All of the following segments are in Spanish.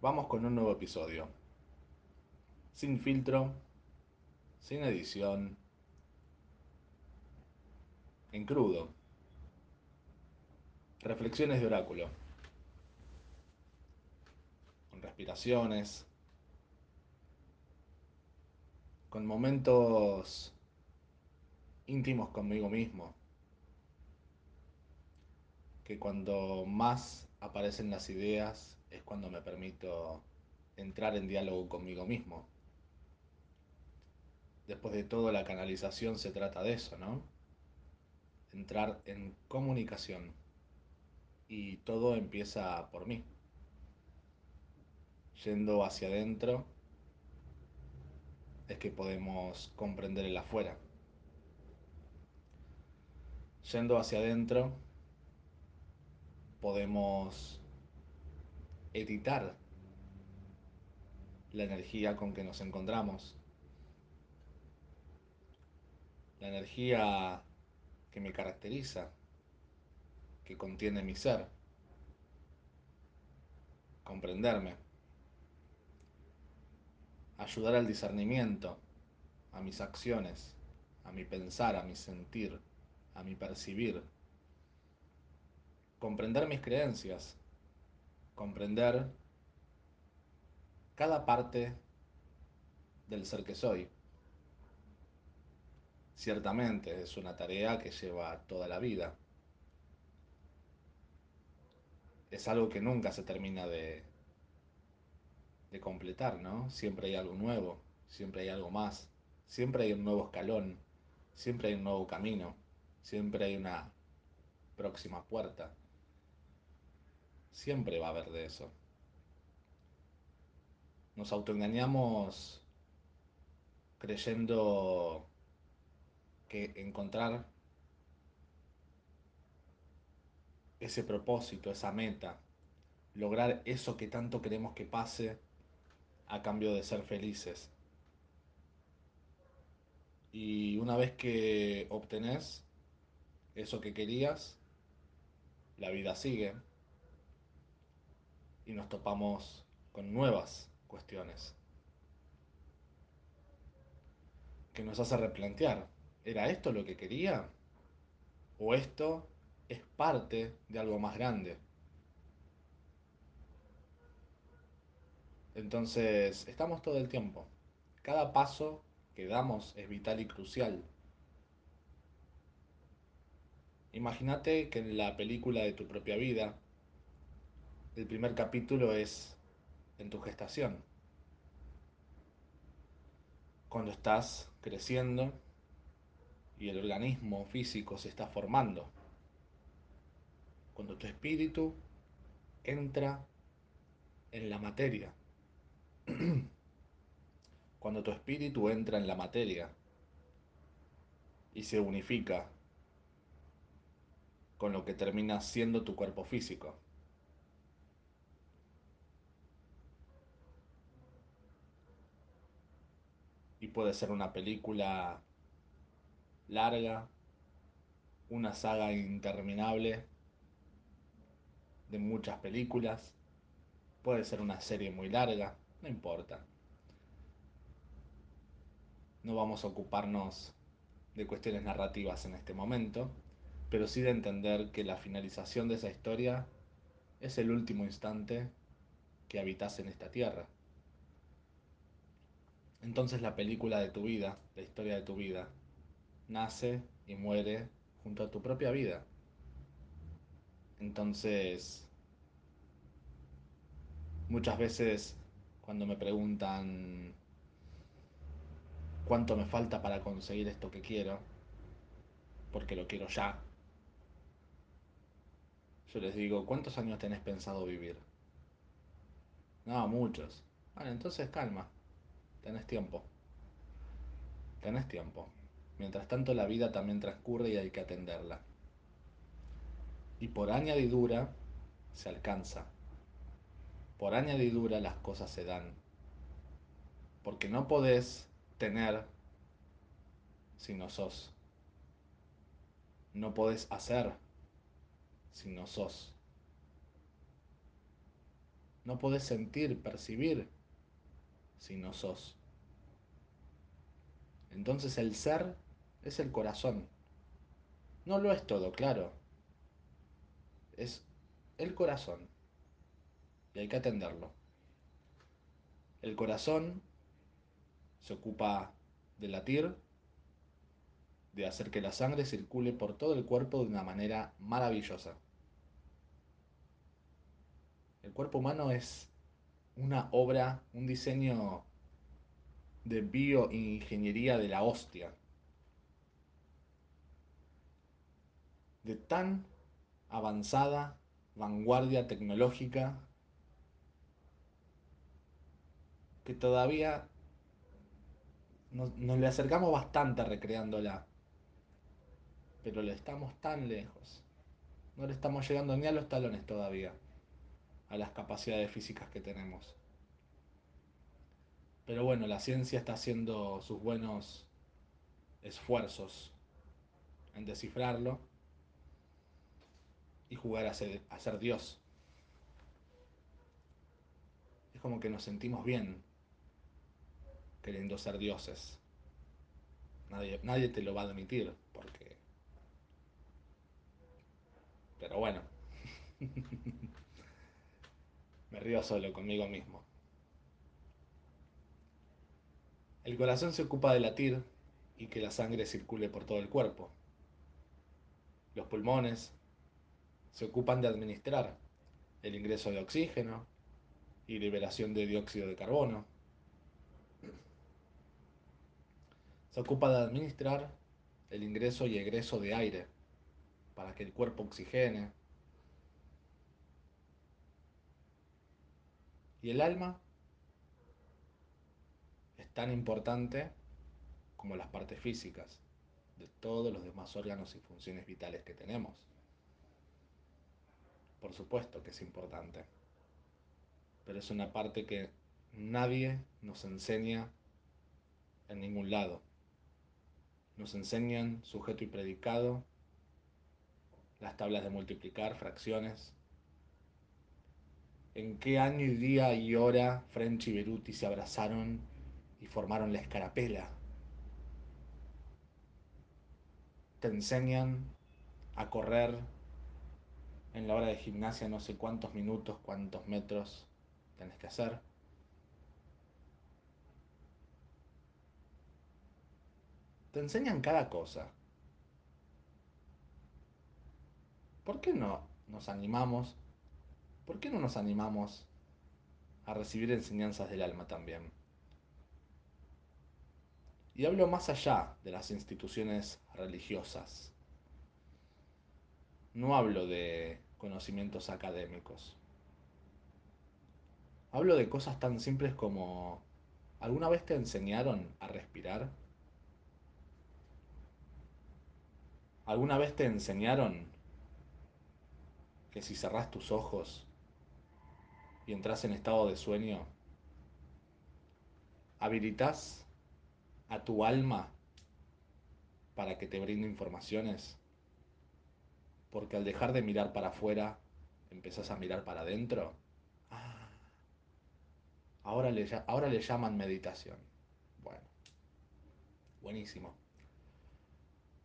Vamos con un nuevo episodio. Sin filtro, sin edición, en crudo. Reflexiones de oráculo. Con respiraciones. Con momentos íntimos conmigo mismo. Que cuando más aparecen las ideas es cuando me permito entrar en diálogo conmigo mismo. Después de todo, la canalización se trata de eso, ¿no? Entrar en comunicación. Y todo empieza por mí. Yendo hacia adentro es que podemos comprender el afuera. Yendo hacia adentro podemos editar la energía con que nos encontramos, la energía que me caracteriza, que contiene mi ser, comprenderme, ayudar al discernimiento, a mis acciones, a mi pensar, a mi sentir, a mi percibir, comprender mis creencias, comprender cada parte del ser que soy. Ciertamente es una tarea que lleva toda la vida. Es algo que nunca se termina de, de completar, ¿no? Siempre hay algo nuevo, siempre hay algo más, siempre hay un nuevo escalón, siempre hay un nuevo camino, siempre hay una próxima puerta. Siempre va a haber de eso. Nos autoengañamos creyendo que encontrar ese propósito, esa meta, lograr eso que tanto queremos que pase a cambio de ser felices. Y una vez que obtenés eso que querías, la vida sigue, y nos topamos con nuevas cuestiones que nos hace replantear, ¿era esto lo que quería? ¿O esto es parte de algo más grande? Entonces, estamos todo el tiempo. Cada paso que damos es vital y crucial. Imagínate que en la película de tu propia vida el primer capítulo es en tu gestación. Cuando estás creciendo y el organismo físico se está formando. Cuando tu espíritu entra en la materia. Cuando tu espíritu entra en la materia y se unifica con lo que termina siendo tu cuerpo físico. Puede ser una película larga, una saga interminable de muchas películas, puede ser una serie muy larga, no importa. No vamos a ocuparnos de cuestiones narrativas en este momento, pero sí de entender que la finalización de esa historia es el último instante que habitas en esta tierra. Entonces la película de tu vida, la historia de tu vida, nace y muere junto a tu propia vida. Entonces, muchas veces cuando me preguntan cuánto me falta para conseguir esto que quiero, porque lo quiero ya, yo les digo, ¿cuántos años tenés pensado vivir? No, muchos. Bueno, entonces calma tenés tiempo. Tenés tiempo. Mientras tanto la vida también transcurre y hay que atenderla. Y por añadidura se alcanza. Por añadidura las cosas se dan. Porque no podés tener si no sos. No podés hacer si no sos. No podés sentir, percibir si no sos. Entonces el ser es el corazón. No lo es todo, claro. Es el corazón. Y hay que atenderlo. El corazón se ocupa de latir, de hacer que la sangre circule por todo el cuerpo de una manera maravillosa. El cuerpo humano es una obra, un diseño de bioingeniería de la hostia. De tan avanzada vanguardia tecnológica que todavía nos, le acercamos bastante recreándola. Pero le estamos tan lejos. No le estamos llegando ni a los talones todavía. A las capacidades físicas que tenemos. Pero bueno, la ciencia está haciendo sus buenos esfuerzos en descifrarlo y jugar a ser, Dios. Es como que nos sentimos bien queriendo ser dioses. Nadie, nadie te lo va a admitir, porque... Pero bueno. Me río solo conmigo mismo. El corazón se ocupa de latir y que la sangre circule por todo el cuerpo. Los pulmones se ocupan de administrar el ingreso de oxígeno y liberación de dióxido de carbono. Se ocupa de administrar el ingreso y egreso de aire para que el cuerpo oxigene. Y el alma tan importante como las partes físicas de todos los demás órganos y funciones vitales que tenemos. Por supuesto que es importante, pero es una parte que nadie nos enseña en ningún lado. Nos enseñan sujeto y predicado, las tablas de multiplicar, fracciones. ¿En qué año y día y hora French y Beruti se abrazaron y formaron la escarapela? Te enseñan a correr en la hora de gimnasia no sé cuántos minutos, cuántos metros tenés que hacer. Te enseñan cada cosa. ¿Por qué no nos animamos? ¿Por qué no nos animamos a recibir enseñanzas del alma también? Y hablo más allá de las instituciones religiosas. No hablo de conocimientos académicos. Hablo de cosas tan simples como, ¿alguna vez te enseñaron a respirar? ¿Alguna vez te enseñaron que si cerrás tus ojos y entras en estado de sueño, habilitas a tu alma para que te brinde informaciones? Porque al dejar de mirar para afuera, empezás a mirar para adentro. Ah, ahora le, ahora le llaman meditación. Bueno, buenísimo.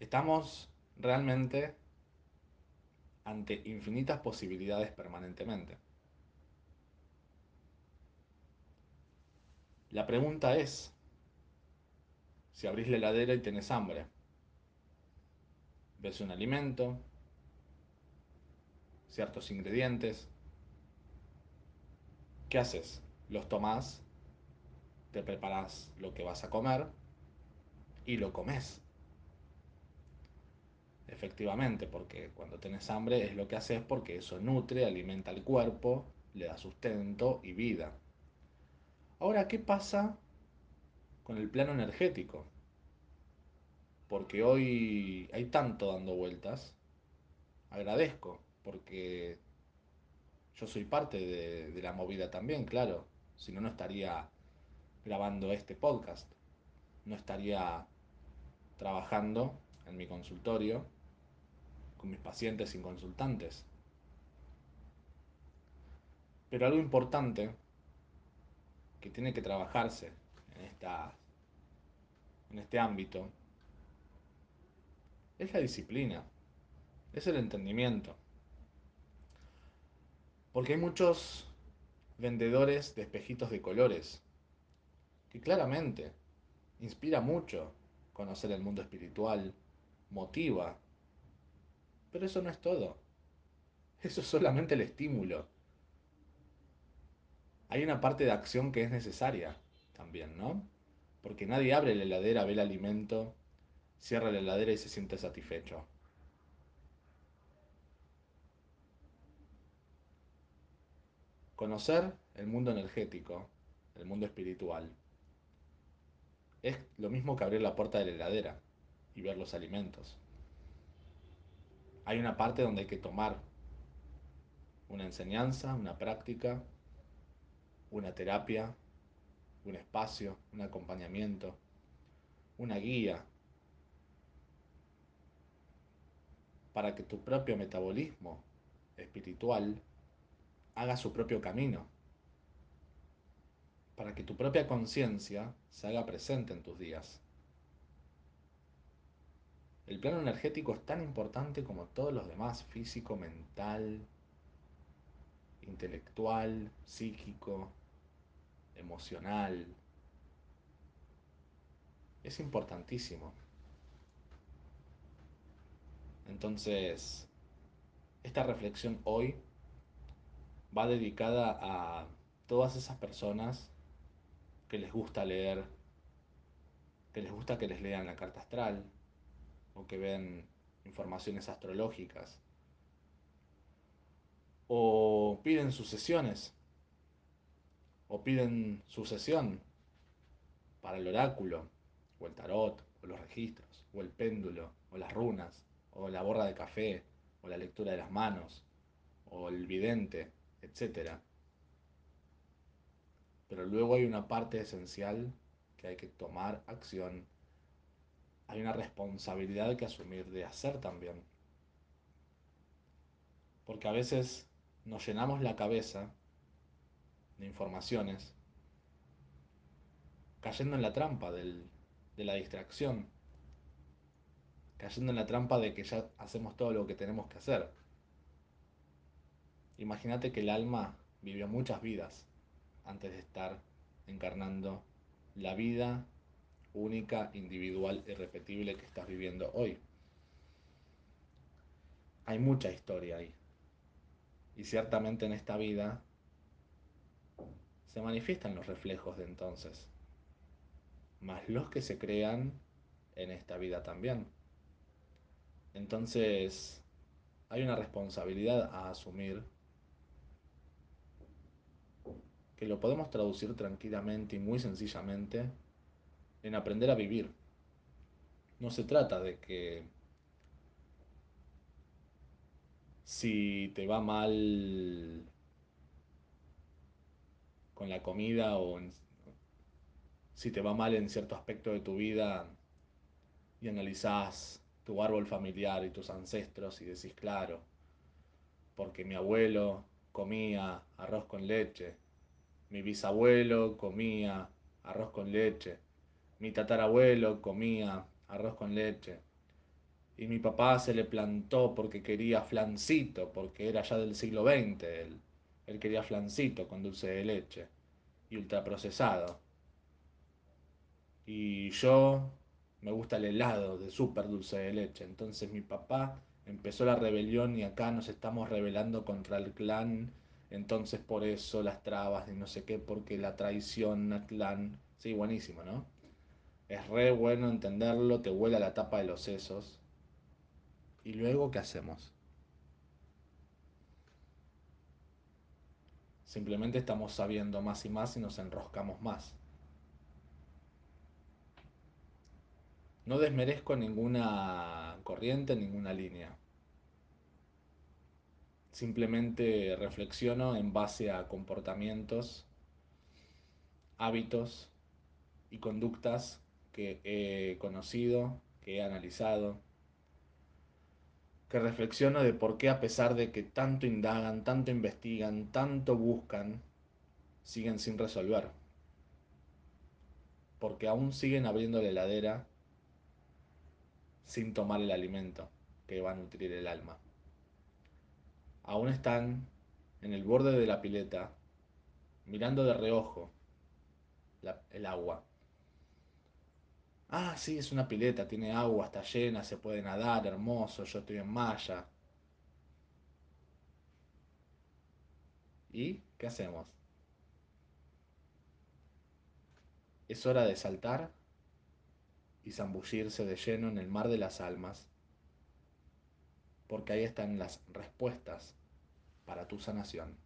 Estamos realmente ante infinitas posibilidades permanentemente. La pregunta es, si abrís la heladera y tenés hambre, ves un alimento, ciertos ingredientes. ¿Qué haces? Los tomás, te preparas lo que vas a comer y lo comes. Efectivamente, porque cuando tenés hambre es lo que haces porque eso nutre, alimenta al cuerpo, le da sustento y vida. Ahora, ¿qué pasa con el plano energético? Porque hoy hay tanto dando vueltas. Agradezco porque yo soy parte de, la movida también, claro. Si no, no estaría grabando este podcast. No estaría trabajando en mi consultorio con mis pacientes sin consultantes. Pero algo importante que tiene que trabajarse en, esta, en este ámbito es la disciplina, es el entendimiento. Porque hay muchos vendedores de espejitos de colores que claramente inspira mucho conocer el mundo espiritual, motiva, pero eso no es todo. Eso es solamente el estímulo. Hay una parte de acción que es necesaria también, ¿no? Porque nadie abre la heladera, ve el alimento, cierra la heladera y se siente satisfecho. Conocer el mundo energético, el mundo espiritual, es lo mismo que abrir la puerta de la heladera y ver los alimentos. Hay una parte donde hay que tomar una enseñanza, una práctica, una terapia, un espacio, un acompañamiento, una guía, para que tu propio metabolismo espiritual haga su propio camino, para que tu propia conciencia se haga presente en tus días. El plano energético es tan importante como todos los demás, físico, mental, intelectual, psíquico, emocional. Es importantísimo. Entonces, esta reflexión hoy va dedicada a todas esas personas que les gusta leer, que les gusta que les lean la carta astral o que ven informaciones astrológicas o piden sucesiones o piden sucesión para el oráculo o el tarot o los registros o el péndulo o las runas o la borra de café o la lectura de las manos o el vidente etc. Pero luego hay una parte esencial que hay que tomar acción. Hay una responsabilidad que asumir de hacer también. Porque a veces nos llenamos la cabeza de informaciones cayendo en la trampa de la distracción, cayendo en la trampa de que ya hacemos todo lo que tenemos que hacer. Imagínate que el alma vivió muchas vidas antes de estar encarnando la vida única, individual, irrepetible que estás viviendo hoy. Hay mucha historia ahí. Y ciertamente en esta vida se manifiestan los reflejos de entonces, más los que se crean en esta vida también. Entonces, hay una responsabilidad a asumir que lo podemos traducir tranquilamente y muy sencillamente en aprender a vivir. No se trata de que si te va mal con la comida o si te va mal en cierto aspecto de tu vida y analizás tu árbol familiar y tus ancestros y decís, claro, porque mi abuelo comía arroz con leche mi bisabuelo comía arroz con leche. Mi tatarabuelo comía arroz con leche. Y mi papá se le plantó porque quería flancito, porque era ya del siglo XX. Él, él quería flancito con dulce de leche y ultraprocesado. Y yo me gusta el helado de súper dulce de leche. Entonces mi papá empezó la rebelión y acá nos estamos rebelando contra el clan entonces por eso las trabas y no sé qué, porque la traición, Atlán. Sí, buenísimo, ¿no? Es re bueno entenderlo, te huele a la tapa de los sesos. ¿Y luego qué hacemos? Simplemente estamos sabiendo más y más y nos enroscamos más. No desmerezco ninguna corriente, ninguna línea simplemente reflexiono en base a comportamientos, hábitos y conductas que he conocido, que he analizado, que reflexiono de por qué a pesar de que tanto indagan, tanto investigan, tanto buscan, siguen sin resolver. Porque aún siguen abriendo la heladera sin tomar el alimento que va a nutrir el alma. Aún están en el borde de la pileta, mirando de reojo el agua. Ah, sí, es una pileta, tiene agua, está llena, se puede nadar, hermoso, yo estoy en malla. ¿Y qué hacemos? Es hora de saltar y zambullirse de lleno en el mar de las almas, porque ahí están las respuestas para tu sanación.